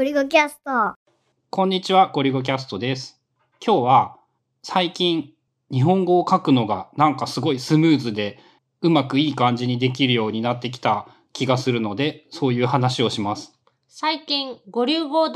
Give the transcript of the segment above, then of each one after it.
ゴリゴキャスト。こんにちは、ゴリゴキャストです。今日は最近日本語を書くのがなんかすごいスムーズでうまくいい感じにできるようになってきた気がするので、そういう話をします。最近、ゴリュゴ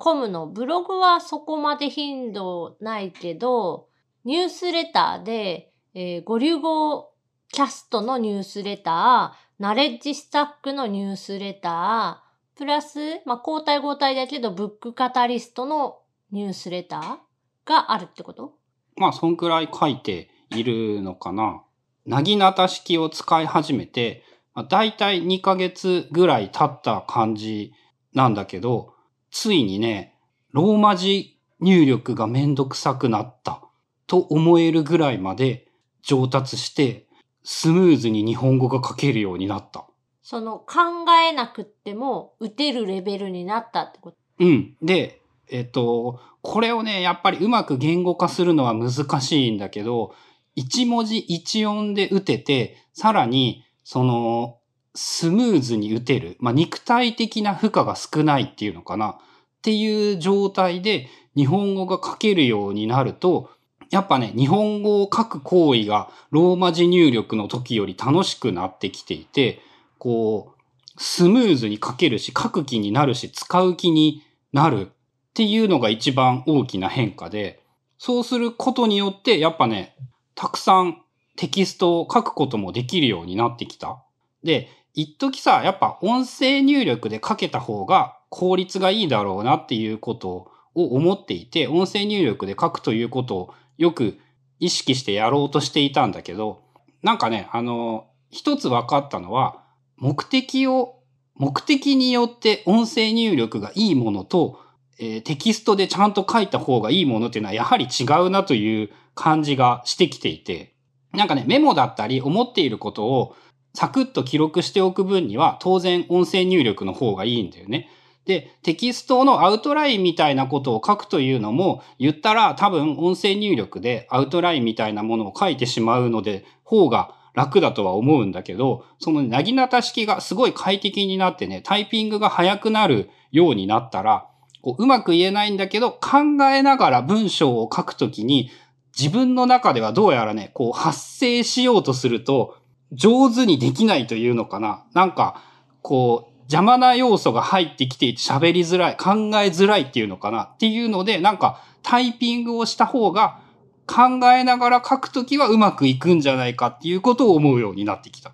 .com のブログはそこまで頻度ないけど、ニュースレターで、えーゴリュゴキャストのニュースレター、ナレッジスタックのニュースレター、プラス、まあ、交代交代だけど、ブックカタリストのニュースレターがあるってこと？まあ、そんくらい書いているのかな。なぎなた式を使い始めて、まあ、大体2ヶ月ぐらい経った感じなんだけど、ついにね、ローマ字入力がめんどくさくなったと思えるぐらいまで上達して、スムーズに日本語が書けるようになった。その、考えなくっても、打てるレベルになったってこと？うん。で、えっと、これをね、やっぱりうまく言語化するのは難しいんだけど、一文字一音で打てて、さらに、その、スムーズに打てる。まあ、肉体的な負荷が少ないっていうのかな。っていう状態で日本語が書けるようになると、やっぱね、日本語を書く行為がローマ字入力の時より楽しくなってきていて、こう、スムーズに書けるし、書く気になるし、使う気になるっていうのが一番大きな変化で、そうすることによって、やっぱね、たくさんテキストを書くこともできるようになってきた。で、一時さ、やっぱ音声入力で書けた方が効率がいいだろうなっていうことを思っていて、音声入力で書くということをよく意識してやろうとしていたんだけど、なんかね、あの、一つ分かったのは、目的を、目的によって音声入力がいいものと、えーテキストでちゃんと書いた方がいいものっていうのはやはり違うなという感じがしてきていて、なんかね、メモだったり思っていることをサクッと記録しておく分には当然音声入力の方がいいんだよね。で、テキストのアウトラインみたいなことを書くというのも言ったら多分音声入力でアウトラインみたいなものを書いてしまうので方が楽だとは思うんだけど、そのなぎなた式がすごい快適になってね、タイピングが速くなるようになったら、こううまく言えないんだけど、考えながら文章を書くときに、自分の中ではどうやらね、こう発声しようとすると、上手にできないというのかな。なんか、こう、邪魔な要素が入ってきていて喋りづらい、考えづらいっていうのかな。っていうので、なんか、タイピングをした方が、考えながら書くときはうまくいくんじゃないかっていうことを思うようになってきた。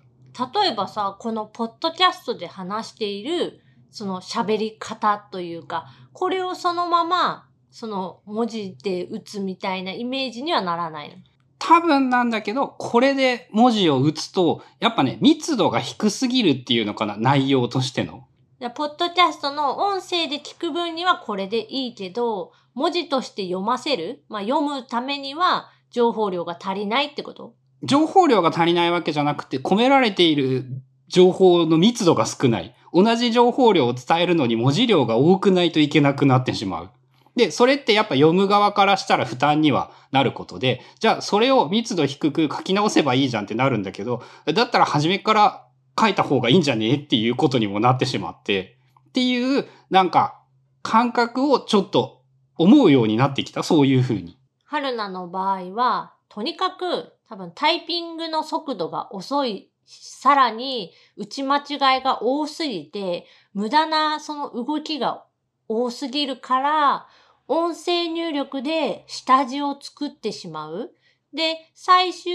例えばさ、このポッドキャストで話している、その喋り方というか、これをそのまま、その文字で打つみたいなイメージにはならないの？多分なんだけど、これで文字を打つと、やっぱね、密度が低すぎるっていうのかな、内容としての。でポッドキャストの音声で聞く分にはこれでいいけど、文字として読ませる、まあ、読むためには情報量が足りないってこと？情報量が足りないわけじゃなくて、込められている情報の密度が少ない。同じ情報量を伝えるのに文字量が多くないといけなくなってしまう。で、それってやっぱ読む側からしたら負担にはなることで、じゃあそれを密度低く書き直せばいいじゃんってなるんだけど、だったら初めから書いた方がいいんじゃね？えっていうことにもなってしまって、っていう、なんか、感覚をちょっと思うようになってきた？そういうふうに。春菜の場合は、とにかく多分タイピングの速度が遅い、さらに打ち間違いが多すぎて、無駄なその動きが多すぎるから、音声入力で下地を作ってしまう。で、最終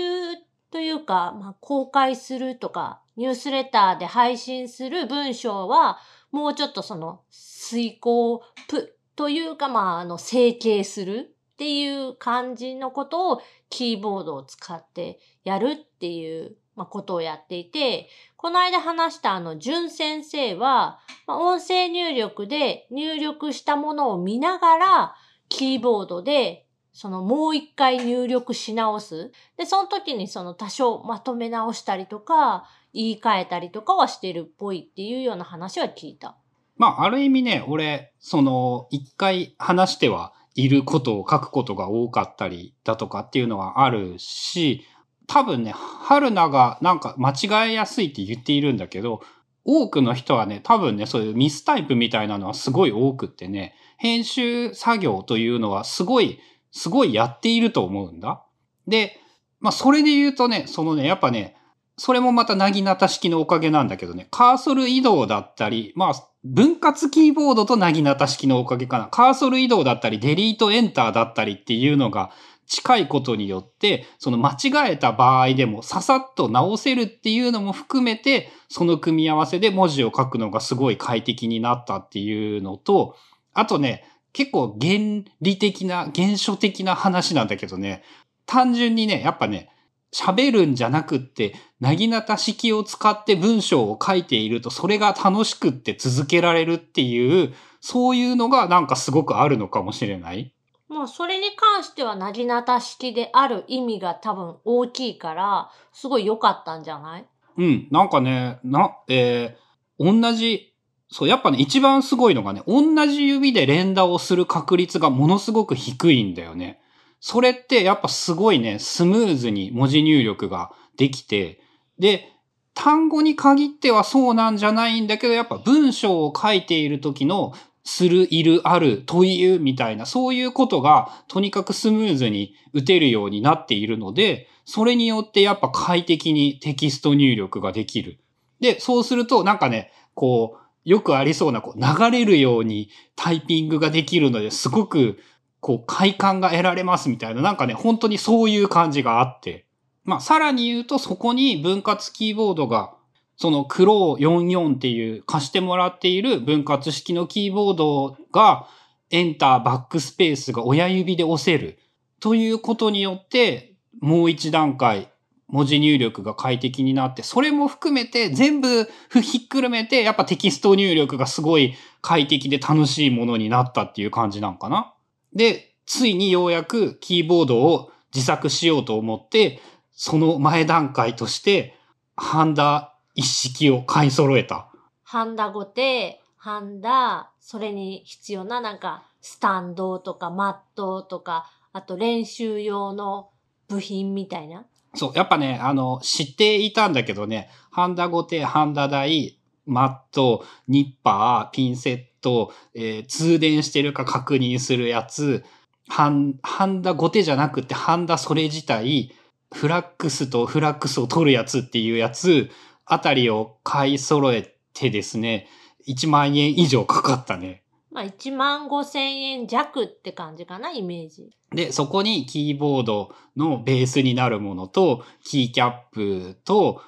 というか、まあ、公開するとか、ニュースレターで配信する文章は、もうちょっとその、遂行プというか、まあ、あの、整形するっていう感じのことをキーボードを使ってやるっていう、まあ、ことをやっていて、この間話したあの、淳先生は、まあ、音声入力で入力したものを見ながら、キーボードで、そのもう一回入力し直す。で、その時にその多少まとめ直したりとか、言い換えたりとかはしてるっぽいっていうような話は聞いた。まあ、ある意味ね、俺、その、一回話してはいることを書くことが多かったりだとかっていうのはあるし、多分ね、春菜がなんか間違えやすいって言っているんだけど、多くの人はね、多分ね、そういうミスタイプみたいなのはすごい多くってね、編集作業というのはすごい、すごいやっていると思うんだ。で、まあ、それで言うとね、そのね、やっぱね、それもまたなぎなた式のおかげなんだけどね、カーソル移動だったり、まあ、分割キーボードとなぎなた式のおかげかな。カーソル移動だったり、デリートエンターだったりっていうのが近いことによって、その間違えた場合でもささっと直せるっていうのも含めて、その組み合わせで文字を書くのがすごい快適になったっていうのと、あとね、結構原理的な、原初的な話なんだけどね、単純にね、やっぱね、喋るんじゃなくって、なぎなた式を使って文章を書いていると、それが楽しくって続けられるっていう、そういうのがなんかすごくあるのかもしれない？もうそれに関してはなぎなた式である意味が多分大きいから、すごい良かったんじゃない？うん、なんかね、な、えー、同じ、そう、やっぱね、一番すごいのがね、同じ指で連打をする確率がものすごく低いんだよね。それってやっぱすごいね、スムーズに文字入力ができて、で、単語に限ってはそうなんじゃないんだけど、やっぱ文章を書いている時のする、いる、ある、というみたいな、そういうことがとにかくスムーズに打てるようになっているので、それによってやっぱ快適にテキスト入力ができる。で、そうするとなんかね、こう、よくありそうな、こう、流れるようにタイピングができるのですごくこう、快感が得られますみたいな、なんかね、本当にそういう感じがあって。まあ、さらに言うと、そこに分割キーボードが、そのクロー44っていう貸してもらっている分割式のキーボードが、エンター、バックスペースが親指で押せる。ということによって、もう一段階文字入力が快適になって、それも含めて全部ひっくるめて、やっぱテキスト入力がすごい快適で楽しいものになったっていう感じなんかな。で、ついにようやくキーボードを自作しようと思って、その前段階として、ハンダ一式を買い揃えた。ハンダごて、ハンダ、それに必要ななんか、スタンドとかマットとか、あと練習用の部品みたいな。そう、やっぱね、あの、知っていたんだけどね、ハンダごて、ハンダ台、マット、ニッパー、ピンセット、えー、通電してるか確認するやつ、ハン、ハンダ後手じゃなくて、ハンダそれ自体、フラックスとフラックスを取るやつっていうやつ、あたりを買い揃えてですね、1万円以上かかったね。まあ1万5千円弱って感じかな、イメージ。で、そこにキーボードのベースになるものと、キーキャップと、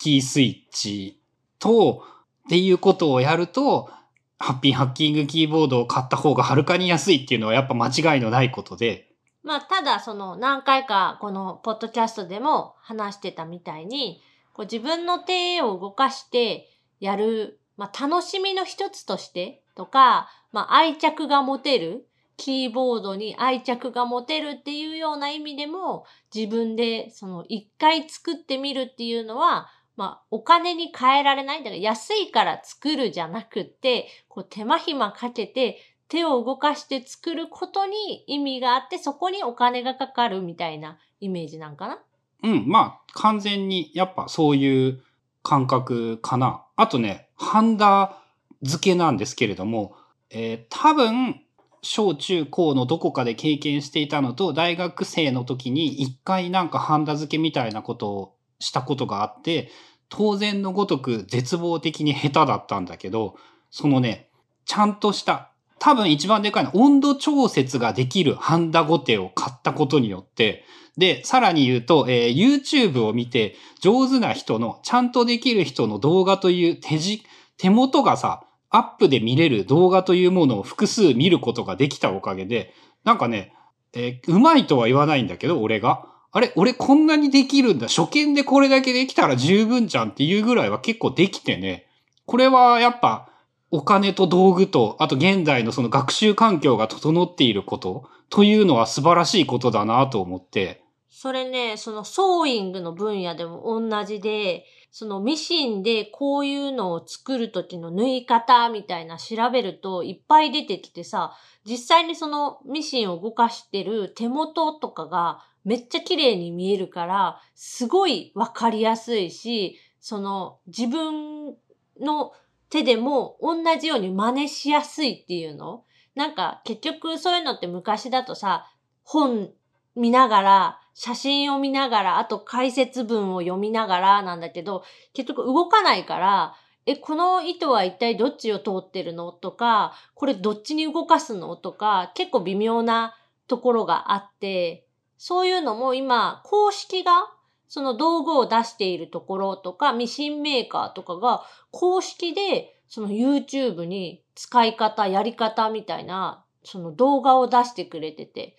キースイッチと、っていうことをやると、ハッピーハッキングキーボードを買った方がはるかに安いっていうのはやっぱ間違いのないことで。まあ、ただその何回かこのポッドキャストでも話してたみたいに、こう自分の手を動かしてやる、まあ、楽しみの一つとしてとか、まあ、愛着が持てる、キーボードに愛着が持てるっていうような意味でも、自分でその一回作ってみるっていうのは、まあ、お金に変えられない。だから安いから作るじゃなくて、こう手間暇かけて手を動かして作ることに意味があって、そこにお金がかかるみたいなイメージなんかな？うん、まあ、完全にやっぱそういう感覚かな。あとね、ハンダ付けなんですけれども、えー、多分、小中高のどこかで経験していたのと、大学生の時に一回なんかハンダ付けみたいなことをしたことがあって、当然のごとく絶望的に下手だったんだけど、そのね、ちゃんとした、多分一番でかいの温度調節ができるハンダゴテを買ったことによって、で、さらに言うと、えー、YouTube を見て上手な人の、ちゃんとできる人の動画という手じ、手元がさ、アップで見れる動画というものを複数見ることができたおかげで、なんかね、えー、うまいとは言わないんだけど、俺が。あれ、俺こんなにできるんだ。初見でこれだけできたら十分じゃんっていうぐらいは結構できてね。これはやっぱお金と道具と、あと現代のその学習環境が整っていることというのは素晴らしいことだなと思って。それね、そのソーイングの分野でも同じで、そのミシンでこういうのを作るときの縫い方みたいな調べるといっぱい出てきてさ、実際にそのミシンを動かしてる手元とかがめっちゃ綺麗に見えるから、すごいわかりやすいし、その自分の手でも同じように真似しやすいっていうの？なんか結局そういうのって昔だとさ、本見ながら、写真を見ながら、あと解説文を読みながらなんだけど、結局動かないから、え、この糸は一体どっちを通ってるの？とか、これどっちに動かすの？とか、結構微妙なところがあって、そういうのも今、公式がその道具を出しているところとか、ミシンメーカーとかが公式でその YouTube に使い方、やり方みたいな、その動画を出してくれてて、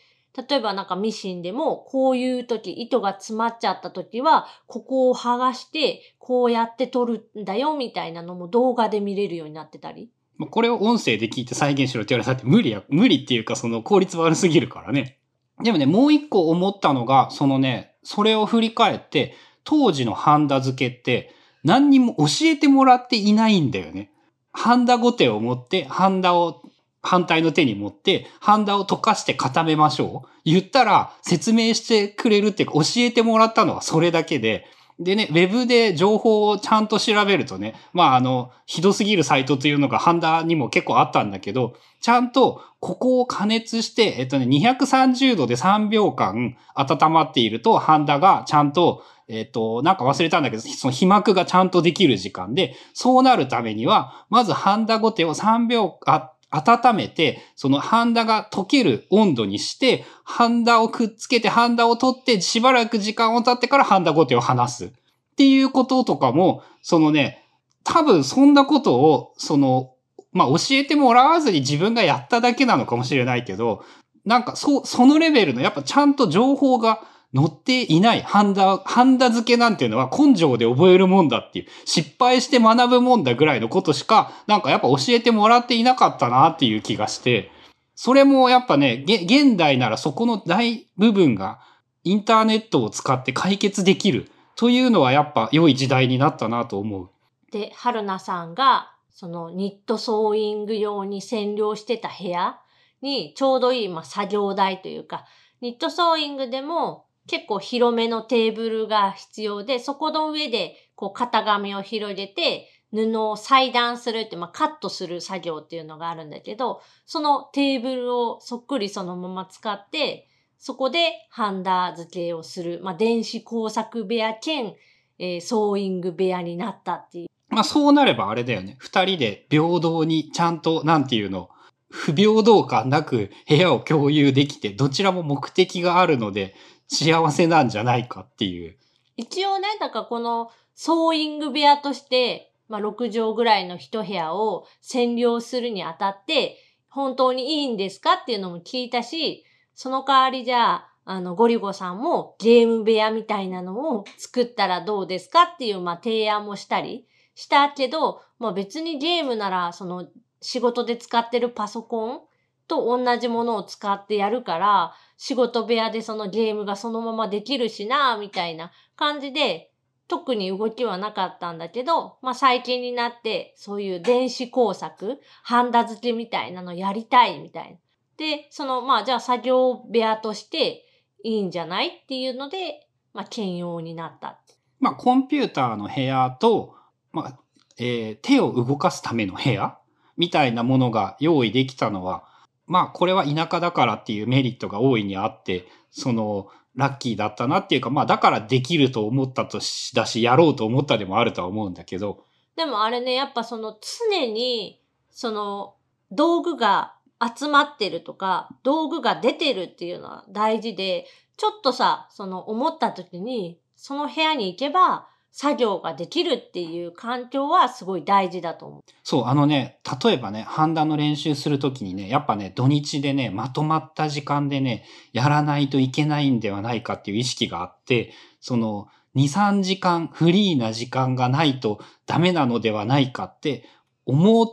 例えばなんかミシンでも、こういう時、糸が詰まっちゃった時は、ここを剥がして、こうやって取るんだよ、みたいなのも動画で見れるようになってたり。これを音声で聞いて再現しろって言われたって無理や、無理っていうかその効率悪すぎるからね。でもね、もう一個思ったのが、そのね、それを振り返って、当時のハンダ付けって何にも教えてもらっていないんだよね。ハンダ後手を持って、ハンダを反対の手に持って、ハンダを溶かして固めましょう。言ったら説明してくれるっていうか教えてもらったのはそれだけで、でね、ウェブで情報をちゃんと調べるとね、まああの、ひどすぎるサイトというのがハンダにも結構あったんだけど、ちゃんとここを加熱して、えっとね、230度で3秒間温まっていると、ハンダがちゃんと、えっと、なんか忘れたんだけど、その被膜がちゃんとできる時間で、そうなるためには、まずハンダ後手を3秒、あ、温めて、そのハンダが溶ける温度にして、ハンダをくっつけて、ハンダを取って、しばらく時間を経ってからハンダ後手を離す。っていうこととかも、そのね、多分そんなことを、その、まあ教えてもらわずに自分がやっただけなのかもしれないけど、なんかそ、そのレベルのやっぱちゃんと情報が載っていないハンダ、ハンダ付けなんていうのは根性で覚えるもんだっていう、失敗して学ぶもんだぐらいのことしか、なんかやっぱ教えてもらっていなかったなっていう気がして、それもやっぱね、現代ならそこの大部分がインターネットを使って解決できるというのはやっぱ良い時代になったなと思う。で、春菜さんがそのニットソーイング用に占領してた部屋にちょうどいい、まあ、作業台というか、ニットソーイングでも結構広めのテーブルが必要で、そこの上でこう型紙を広げて、布を裁断するって、まあ、カットする作業っていうのがあるんだけど、そのテーブルをそっくりそのまま使って、そこでハンダ付けをする、まあ、電子工作部屋兼、えー、ソーイング部屋になったっていう。まあ、そうなればあれだよね。二人で平等にちゃんと、なんていうの、不平等感なく部屋を共有できて、どちらも目的があるので、幸せなんじゃないかっていう。一応ね、だからこのソーイング部屋として、まあ6畳ぐらいの一部屋を占領するにあたって、本当にいいんですかっていうのも聞いたし、その代わりじゃあ、あの、ゴリゴさんもゲーム部屋みたいなのを作ったらどうですかっていう、まあ提案もしたりしたけど、まあ別にゲームなら、その仕事で使ってるパソコンと同じものを使ってやるから、仕事部屋でそのゲームがそのままできるしな、みたいな感じで、特に動きはなかったんだけど、まあ最近になって、そういう電子工作、ハンダ付けみたいなのやりたいみたいな。で、その、まあじゃあ作業部屋としていいんじゃないっていうので、まあ兼用になった。まあコンピューターの部屋と、まあ、えー、手を動かすための部屋みたいなものが用意できたのは、まあこれは田舎だからっていうメリットが大いにあって、その、ラッキーだったなっていうか、まあだからできると思ったとし、だし、やろうと思ったでもあるとは思うんだけど。でもあれね、やっぱその常に、その、道具が集まってるとか、道具が出てるっていうのは大事で、ちょっとさ、その思った時に、その部屋に行けば、作業ができるっていう環境はすごい大事だと思う。そう、あのね、例えばね、判断の練習するときにね、やっぱね、土日でね、まとまった時間でね、やらないといけないんではないかっていう意識があって、その、2、3時間、フリーな時間がないとダメなのではないかって思っ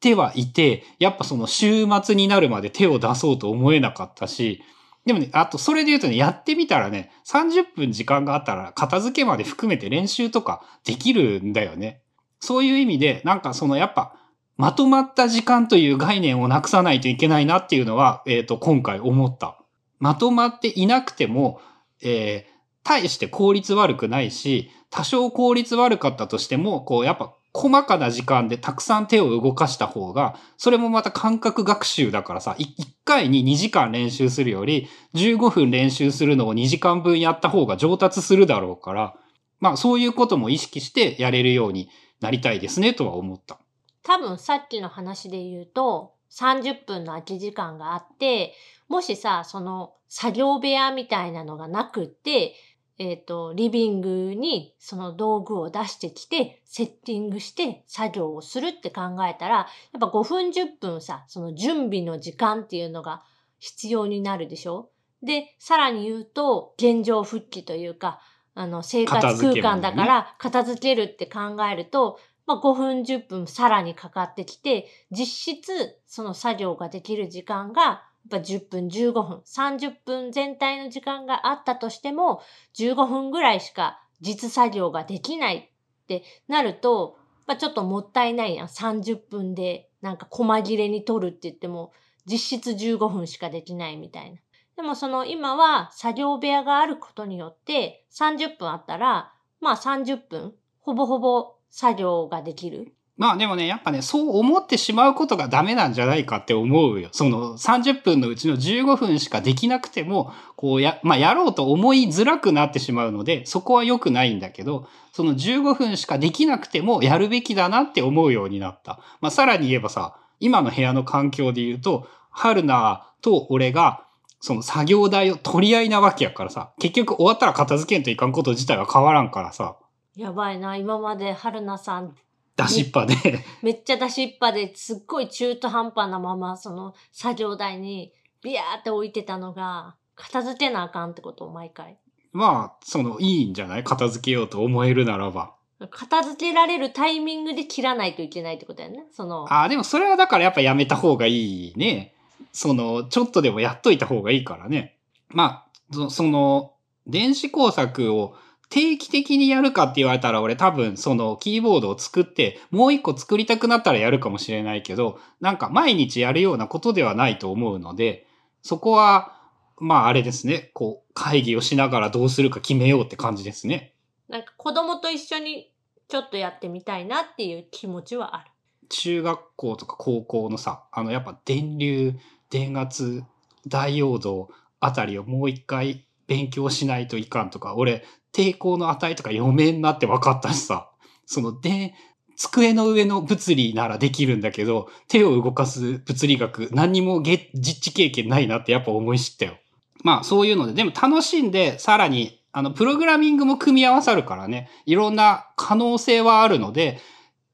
てはいて、やっぱその週末になるまで手を出そうと思えなかったし、でもね、あと、それで言うとね、やってみたらね、30分時間があったら、片付けまで含めて練習とかできるんだよね。そういう意味で、なんかそのやっぱ、まとまった時間という概念をなくさないといけないなっていうのは、えっ、ー、と、今回思った。まとまっていなくても、えー、大して効率悪くないし、多少効率悪かったとしても、こう、やっぱ細かな時間でたくさん手を動かした方が、それもまた感覚学習だからさ、1回に2時間練習するより、15分練習するのを2時間分やった方が上達するだろうから、まあそういうことも意識してやれるようになりたいですねとは思った。多分さっきの話で言うと、30分の空き時間があって、もしさ、その作業部屋みたいなのがなくって、えっ、ー、と、リビングにその道具を出してきて、セッティングして作業をするって考えたら、やっぱ5分10分さ、その準備の時間っていうのが必要になるでしょ？で、さらに言うと、現状復帰というか、あの、生活空間だから片付けるって考えると、まあ、5分10分さらにかかってきて、実質その作業ができる時間がぱ10分、15分、30分全体の時間があったとしても、15分ぐらいしか実作業ができないってなると、まあ、ちょっともったいないやん。30分でなんか細切れに取るって言っても、実質15分しかできないみたいな。でもその今は作業部屋があることによって30分あったら、まあ30分、ほぼほぼ作業ができる。まあでもね、やっぱね、そう思ってしまうことがダメなんじゃないかって思うよ。その30分のうちの15分しかできなくても、こうや、まあやろうと思いづらくなってしまうので、そこは良くないんだけど、その15分しかできなくてもやるべきだなって思うようになった。まあさらに言えばさ、今の部屋の環境で言うと、春菜と俺が、その作業台を取り合いなわけやからさ、結局終わったら片付けんといかんこと自体は変わらんからさ。やばいな、今まで春菜さん出しっぱで。めっちゃ出しっぱですっごい中途半端なまま、その作業台にビヤーって置いてたのが、片付けなあかんってことを毎回。まあ、その、いいんじゃない？片付けようと思えるならば。片付けられるタイミングで切らないといけないってことやね。その。ああ、でもそれはだからやっぱやめた方がいいね。その、ちょっとでもやっといた方がいいからね。まあ、その、電子工作を定期的にやるかって言われたら俺多分そのキーボードを作ってもう一個作りたくなったらやるかもしれないけど、なんか毎日やるようなことではないと思うので、そこは、まああれですね、こう会議をしながらどうするか決めようって感じですね。なんか子供と一緒にちょっとやってみたいなっていう気持ちはある。中学校とか高校のさ、あのやっぱ電流、電圧、ダイオードあたりをもう一回勉強しないといかんとか、俺、抵抗の値とか読めんなって分かったしさ、その、で、机の上の物理ならできるんだけど、手を動かす物理学、何にも実地経験ないなってやっぱ思い知ったよ。まあそういうので、でも楽しんで、さらに、あの、プログラミングも組み合わさるからね、いろんな可能性はあるので、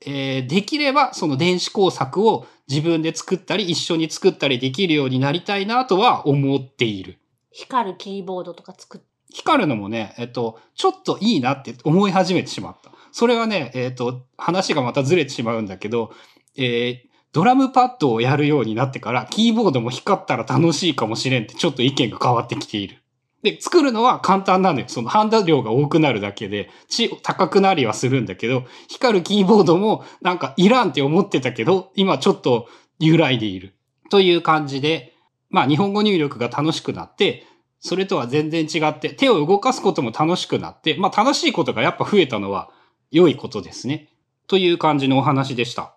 えー、できればその電子工作を自分で作ったり、一緒に作ったりできるようになりたいなとは思っている。光るキーボードとか作っ光るのもね、えっと、ちょっといいなって思い始めてしまった。それはね、えっと、話がまたずれてしまうんだけど、えー、ドラムパッドをやるようになってから、キーボードも光ったら楽しいかもしれんってちょっと意見が変わってきている。で、作るのは簡単なのよ。そのハンダ量が多くなるだけで、ち、高くなりはするんだけど、光るキーボードもなんかいらんって思ってたけど、今ちょっと揺らいでいる。という感じで、まあ日本語入力が楽しくなって、それとは全然違って、手を動かすことも楽しくなって、まあ楽しいことがやっぱ増えたのは良いことですね。という感じのお話でした。